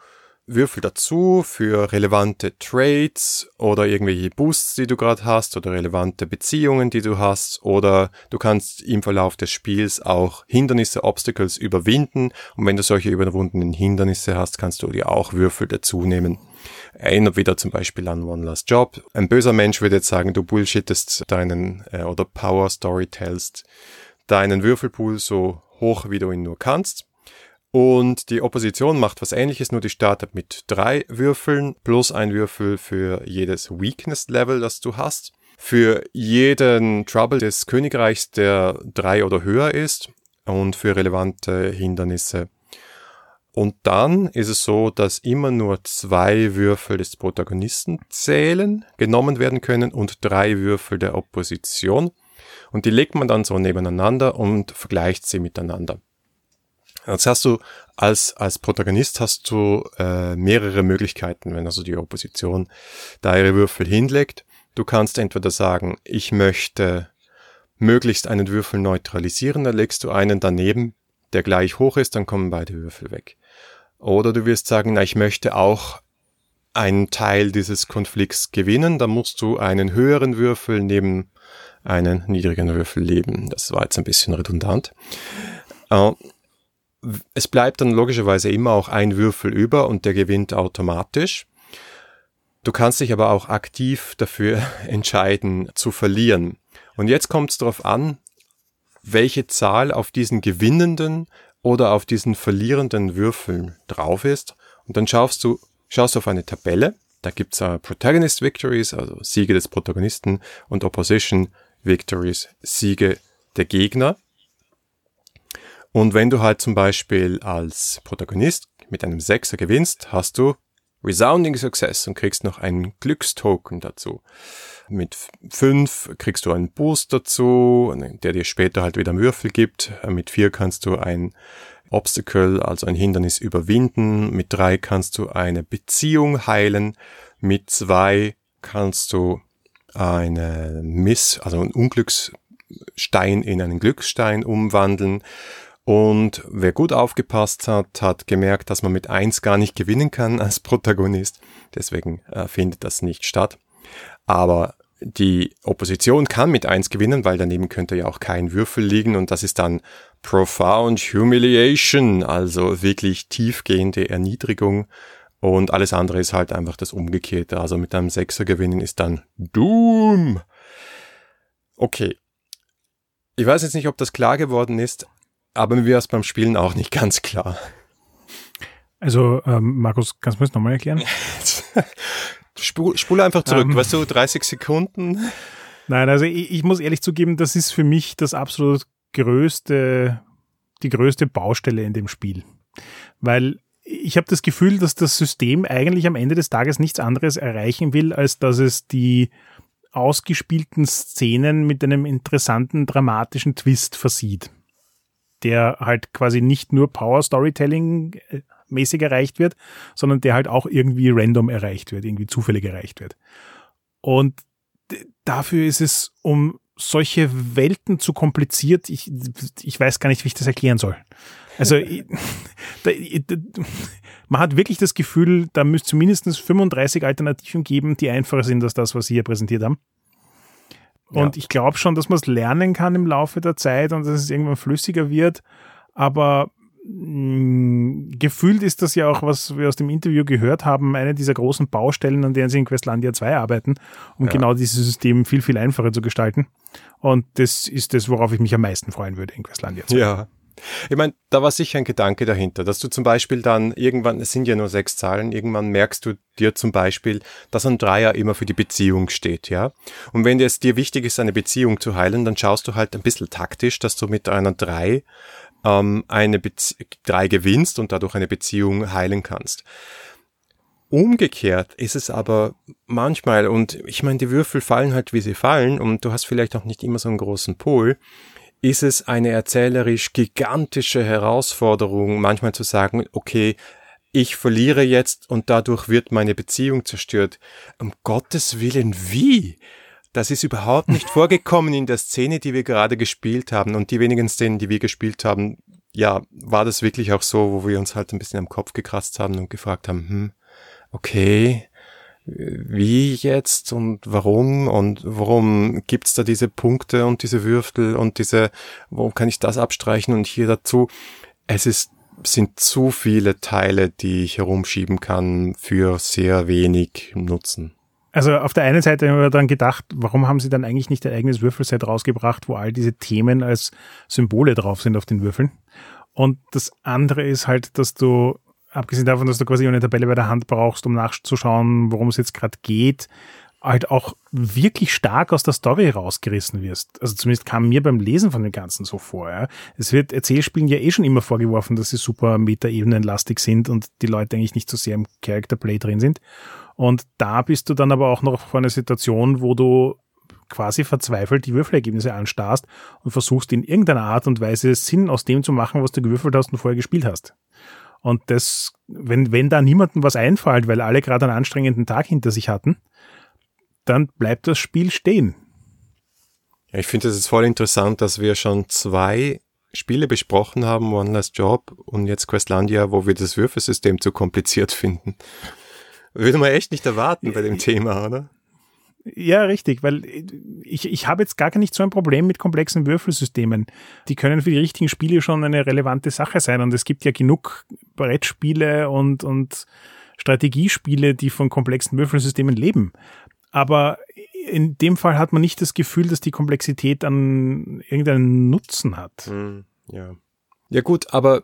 Würfel dazu für relevante Trades oder irgendwelche Boosts, die du gerade hast oder relevante Beziehungen, die du hast oder du kannst im Verlauf des Spiels auch Hindernisse, Obstacles überwinden und wenn du solche überwundenen Hindernisse hast, kannst du dir auch Würfel dazu nehmen. Erinnert wieder zum Beispiel an One Last Job. Ein böser Mensch würde jetzt sagen, du bullshittest deinen äh, oder Power Story tellst deinen Würfelpool so hoch, wie du ihn nur kannst. Und die Opposition macht was ähnliches, nur die startet mit drei Würfeln plus ein Würfel für jedes Weakness-Level, das du hast. Für jeden Trouble des Königreichs, der drei oder höher ist und für relevante Hindernisse. Und dann ist es so, dass immer nur zwei Würfel des Protagonisten zählen, genommen werden können und drei Würfel der Opposition. Und die legt man dann so nebeneinander und vergleicht sie miteinander. Jetzt hast du als, als Protagonist hast du äh, mehrere Möglichkeiten, wenn also die Opposition da ihre Würfel hinlegt. Du kannst entweder sagen, ich möchte möglichst einen Würfel neutralisieren, dann legst du einen daneben, der gleich hoch ist, dann kommen beide Würfel weg. Oder du wirst sagen, na, ich möchte auch einen Teil dieses Konflikts gewinnen, dann musst du einen höheren Würfel neben einen niedrigen Würfel leben. Das war jetzt ein bisschen redundant. Äh, es bleibt dann logischerweise immer auch ein Würfel über und der gewinnt automatisch. Du kannst dich aber auch aktiv dafür [LAUGHS] entscheiden zu verlieren. Und jetzt kommt es darauf an, welche Zahl auf diesen gewinnenden oder auf diesen verlierenden Würfeln drauf ist. Und dann schaust du, schaust auf eine Tabelle. Da gibt's uh, Protagonist Victories, also Siege des Protagonisten und Opposition Victories, Siege der Gegner. Und wenn du halt zum Beispiel als Protagonist mit einem Sechser gewinnst, hast du Resounding Success und kriegst noch einen Glückstoken dazu. Mit fünf kriegst du einen Boost dazu, der dir später halt wieder Würfel gibt. Mit vier kannst du ein Obstacle, also ein Hindernis überwinden. Mit drei kannst du eine Beziehung heilen. Mit zwei kannst du eine Miss, also einen Unglücksstein in einen Glücksstein umwandeln. Und wer gut aufgepasst hat, hat gemerkt, dass man mit eins gar nicht gewinnen kann als Protagonist. Deswegen äh, findet das nicht statt. Aber die Opposition kann mit eins gewinnen, weil daneben könnte ja auch kein Würfel liegen und das ist dann Profound Humiliation, also wirklich tiefgehende Erniedrigung und alles andere ist halt einfach das Umgekehrte. Also mit einem Sechser gewinnen ist dann Doom. Okay. Ich weiß jetzt nicht, ob das klar geworden ist, aber mir wäre es beim Spielen auch nicht [LAUGHS] ganz klar. Also, ähm, Markus, kannst du mir das nochmal erklären? [LAUGHS] Spul, spule einfach zurück, ähm, weißt du, 30 Sekunden. Nein, also ich, ich, muss ehrlich zugeben, das ist für mich das absolut größte, die größte Baustelle in dem Spiel. Weil ich habe das Gefühl, dass das System eigentlich am Ende des Tages nichts anderes erreichen will, als dass es die ausgespielten Szenen mit einem interessanten, dramatischen Twist versieht der halt quasi nicht nur Power Storytelling äh, mäßig erreicht wird, sondern der halt auch irgendwie random erreicht wird, irgendwie zufällig erreicht wird. Und dafür ist es um solche Welten zu kompliziert. Ich, ich weiß gar nicht, wie ich das erklären soll. Also [LAUGHS] man hat wirklich das Gefühl, da müsste zumindest 35 Alternativen geben, die einfacher sind als das, was Sie hier präsentiert haben. Und ja. ich glaube schon, dass man es lernen kann im Laufe der Zeit und dass es irgendwann flüssiger wird. Aber mh, mm, gefühlt ist das ja auch, was wir aus dem Interview gehört haben, eine dieser großen Baustellen, an denen sie in Questlandia 2 arbeiten, um ja. genau dieses System viel, viel einfacher zu gestalten. Und das ist das, worauf ich mich am meisten freuen würde in Questlandia 2. Ja, ich meine, da war sicher ein Gedanke dahinter, dass du zum Beispiel dann irgendwann, es sind ja nur sechs Zahlen, irgendwann merkst du dir zum Beispiel, dass ein Dreier immer für die Beziehung steht, ja. Und wenn es dir wichtig ist, eine Beziehung zu heilen, dann schaust du halt ein bisschen taktisch, dass du mit einer Drei ähm, eine Bezie Drei gewinnst und dadurch eine Beziehung heilen kannst. Umgekehrt ist es aber manchmal, und ich meine, die Würfel fallen halt, wie sie fallen, und du hast vielleicht auch nicht immer so einen großen Pol ist es eine erzählerisch gigantische Herausforderung, manchmal zu sagen, okay, ich verliere jetzt und dadurch wird meine Beziehung zerstört. Um Gottes Willen, wie? Das ist überhaupt nicht [LAUGHS] vorgekommen in der Szene, die wir gerade gespielt haben. Und die wenigen Szenen, die wir gespielt haben, ja, war das wirklich auch so, wo wir uns halt ein bisschen am Kopf gekratzt haben und gefragt haben, hm, okay, wie jetzt und warum und warum gibt's da diese Punkte und diese Würfel und diese, warum kann ich das abstreichen und hier dazu. Es ist, sind zu viele Teile, die ich herumschieben kann für sehr wenig Nutzen. Also auf der einen Seite haben wir dann gedacht, warum haben sie dann eigentlich nicht ein eigenes Würfelset rausgebracht, wo all diese Themen als Symbole drauf sind auf den Würfeln? Und das andere ist halt, dass du abgesehen davon, dass du quasi eine Tabelle bei der Hand brauchst, um nachzuschauen, worum es jetzt gerade geht, halt auch wirklich stark aus der Story rausgerissen wirst. Also zumindest kam mir beim Lesen von dem Ganzen so vor. Ja. Es wird Erzählspielen ja eh schon immer vorgeworfen, dass sie super Meta-Ebenenlastig sind und die Leute eigentlich nicht so sehr im Character Play drin sind. Und da bist du dann aber auch noch vor einer Situation, wo du quasi verzweifelt die Würfelergebnisse anstarrst und versuchst in irgendeiner Art und Weise Sinn aus dem zu machen, was du gewürfelt hast und vorher gespielt hast. Und das, wenn, wenn da niemandem was einfällt, weil alle gerade einen anstrengenden Tag hinter sich hatten, dann bleibt das Spiel stehen. Ja, ich finde es voll interessant, dass wir schon zwei Spiele besprochen haben, One Last Job und jetzt Questlandia, wo wir das Würfelsystem zu kompliziert [LAUGHS] finden. Würde man echt nicht erwarten bei dem Thema, oder? Ja, richtig, weil ich, ich habe jetzt gar nicht so ein Problem mit komplexen Würfelsystemen. Die können für die richtigen Spiele schon eine relevante Sache sein und es gibt ja genug Brettspiele und, und Strategiespiele, die von komplexen Würfelsystemen leben. Aber in dem Fall hat man nicht das Gefühl, dass die Komplexität an irgendeinen Nutzen hat. Hm, ja. Ja gut, aber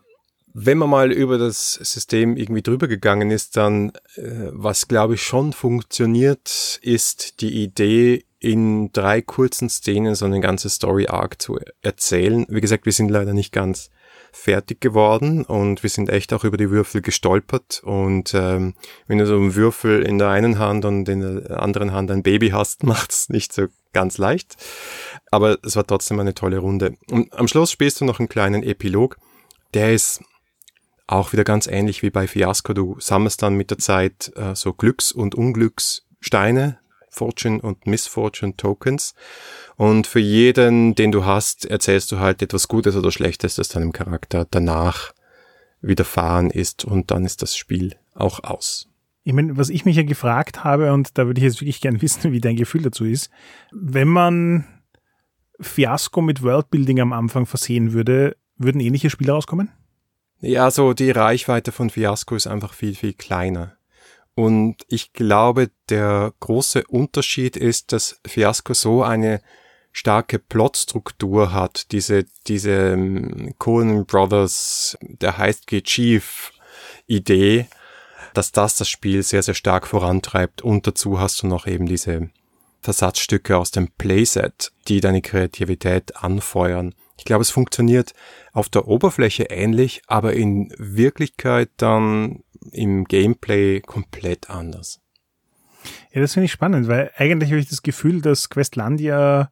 wenn man mal über das System irgendwie drüber gegangen ist, dann äh, was glaube ich schon funktioniert, ist die Idee, in drei kurzen Szenen so eine ganze Story Arc zu erzählen. Wie gesagt, wir sind leider nicht ganz fertig geworden und wir sind echt auch über die Würfel gestolpert und ähm, wenn du so einen Würfel in der einen Hand und in der anderen Hand ein Baby hast, [LAUGHS] macht's nicht so ganz leicht. Aber es war trotzdem eine tolle Runde. Und am Schluss spielst du noch einen kleinen Epilog. Der ist auch wieder ganz ähnlich wie bei Fiasco. Du sammelst dann mit der Zeit äh, so Glücks- und Unglückssteine, Fortune und Misfortune Tokens. Und für jeden, den du hast, erzählst du halt etwas Gutes oder Schlechtes, das deinem Charakter danach widerfahren ist. Und dann ist das Spiel auch aus. Ich meine, was ich mich ja gefragt habe, und da würde ich jetzt wirklich gern [LAUGHS] wissen, wie dein Gefühl dazu ist, wenn man Fiasco mit Worldbuilding am Anfang versehen würde, würden ähnliche Spiele rauskommen? Ja, so die Reichweite von Fiasco ist einfach viel, viel kleiner. Und ich glaube, der große Unterschied ist, dass Fiasco so eine starke Plotstruktur hat, diese, diese ähm, Coen Brothers, der heißt Chief Idee, dass das das Spiel sehr, sehr stark vorantreibt. Und dazu hast du noch eben diese Versatzstücke aus dem Playset, die deine Kreativität anfeuern. Ich glaube, es funktioniert auf der Oberfläche ähnlich, aber in Wirklichkeit dann im Gameplay komplett anders. Ja, das finde ich spannend, weil eigentlich habe ich das Gefühl, dass Questlandia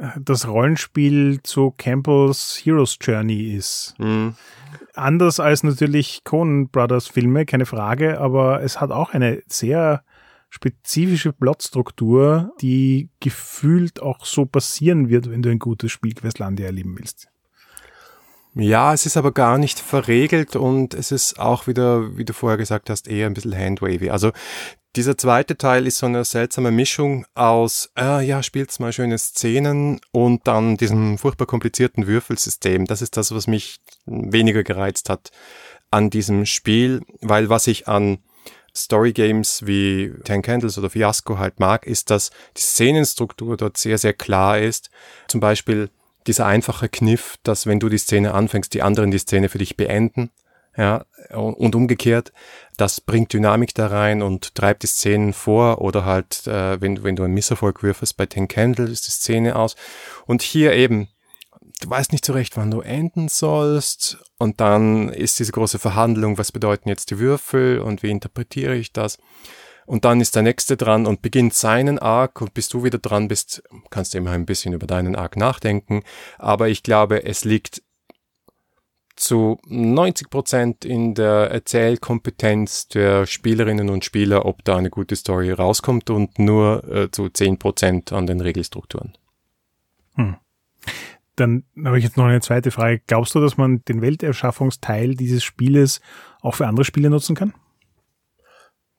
äh, das Rollenspiel zu Campbell's Hero's Journey ist. Mhm. Anders als natürlich Coen Brothers Filme, keine Frage, aber es hat auch eine sehr spezifische Plotstruktur, die gefühlt auch so passieren wird, wenn du ein gutes Spiel Questlandia erleben willst. Ja, es ist aber gar nicht verregelt und es ist auch wieder, wie du vorher gesagt hast, eher ein bisschen handwavy. Also dieser zweite Teil ist so eine seltsame Mischung aus, äh, ja, spielt's mal schöne Szenen und dann diesem furchtbar komplizierten Würfelsystem. Das ist das, was mich weniger gereizt hat an diesem Spiel, weil was ich an Story Games wie Ten Candles oder Fiasco halt mag, ist, dass die Szenenstruktur dort sehr, sehr klar ist. Zum Beispiel dieser einfache Kniff, dass wenn du die Szene anfängst, die anderen die Szene für dich beenden. Ja, und umgekehrt, das bringt Dynamik da rein und treibt die Szenen vor oder halt, äh, wenn, wenn du einen Misserfolg würfest bei Ten Candles, ist die Szene aus. Und hier eben, du weißt nicht so recht, wann du enden sollst. Und dann ist diese große Verhandlung, was bedeuten jetzt die Würfel und wie interpretiere ich das? Und dann ist der nächste dran und beginnt seinen Arc und bis du wieder dran bist, kannst du immer ein bisschen über deinen Arc nachdenken. Aber ich glaube, es liegt zu 90 Prozent in der Erzählkompetenz der Spielerinnen und Spieler, ob da eine gute Story rauskommt und nur äh, zu 10 Prozent an den Regelstrukturen. Hm. Dann habe ich jetzt noch eine zweite Frage. Glaubst du, dass man den Welterschaffungsteil dieses Spieles auch für andere Spiele nutzen kann?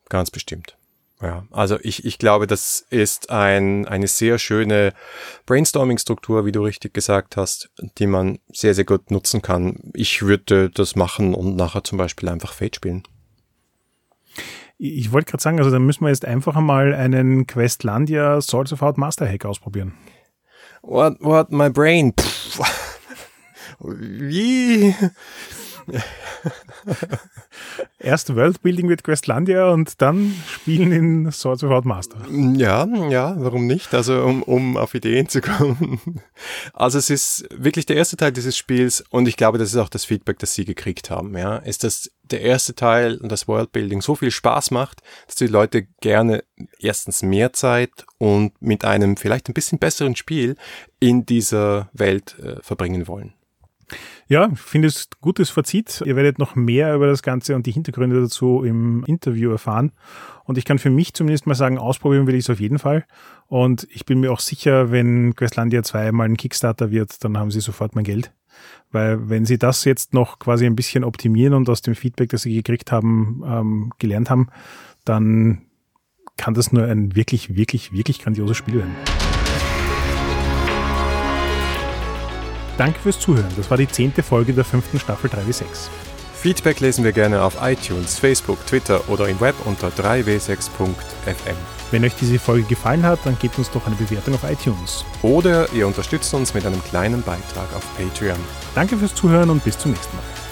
Ganz bestimmt. Ja, also ich, ich glaube, das ist ein, eine sehr schöne Brainstorming-Struktur, wie du richtig gesagt hast, die man sehr, sehr gut nutzen kann. Ich würde das machen und nachher zum Beispiel einfach Fate spielen. Ich wollte gerade sagen, also dann müssen wir jetzt einfach einmal einen Questlandia Swords of Out Master Hack ausprobieren. What, what, my brain? [LAUGHS] [LAUGHS] Erst Worldbuilding mit Questlandia und dann spielen in Swords Without Master. Ja, ja, warum nicht? Also um, um auf Ideen zu kommen. Also es ist wirklich der erste Teil dieses Spiels und ich glaube, das ist auch das Feedback, das sie gekriegt haben. Ja, ist dass der erste Teil und das Worldbuilding so viel Spaß macht, dass die Leute gerne erstens mehr Zeit und mit einem vielleicht ein bisschen besseren Spiel in dieser Welt äh, verbringen wollen. Ja, ich finde es gutes Fazit. Ihr werdet noch mehr über das Ganze und die Hintergründe dazu im Interview erfahren. Und ich kann für mich zumindest mal sagen, ausprobieren will ich es auf jeden Fall. Und ich bin mir auch sicher, wenn Questlandia 2 mal ein Kickstarter wird, dann haben sie sofort mein Geld. Weil wenn sie das jetzt noch quasi ein bisschen optimieren und aus dem Feedback, das sie gekriegt haben, ähm, gelernt haben, dann kann das nur ein wirklich, wirklich, wirklich grandioses Spiel werden. Danke fürs Zuhören. Das war die zehnte Folge der fünften Staffel 3W6. Feedback lesen wir gerne auf iTunes, Facebook, Twitter oder im Web unter 3w6.fm. Wenn euch diese Folge gefallen hat, dann gebt uns doch eine Bewertung auf iTunes. Oder ihr unterstützt uns mit einem kleinen Beitrag auf Patreon. Danke fürs Zuhören und bis zum nächsten Mal.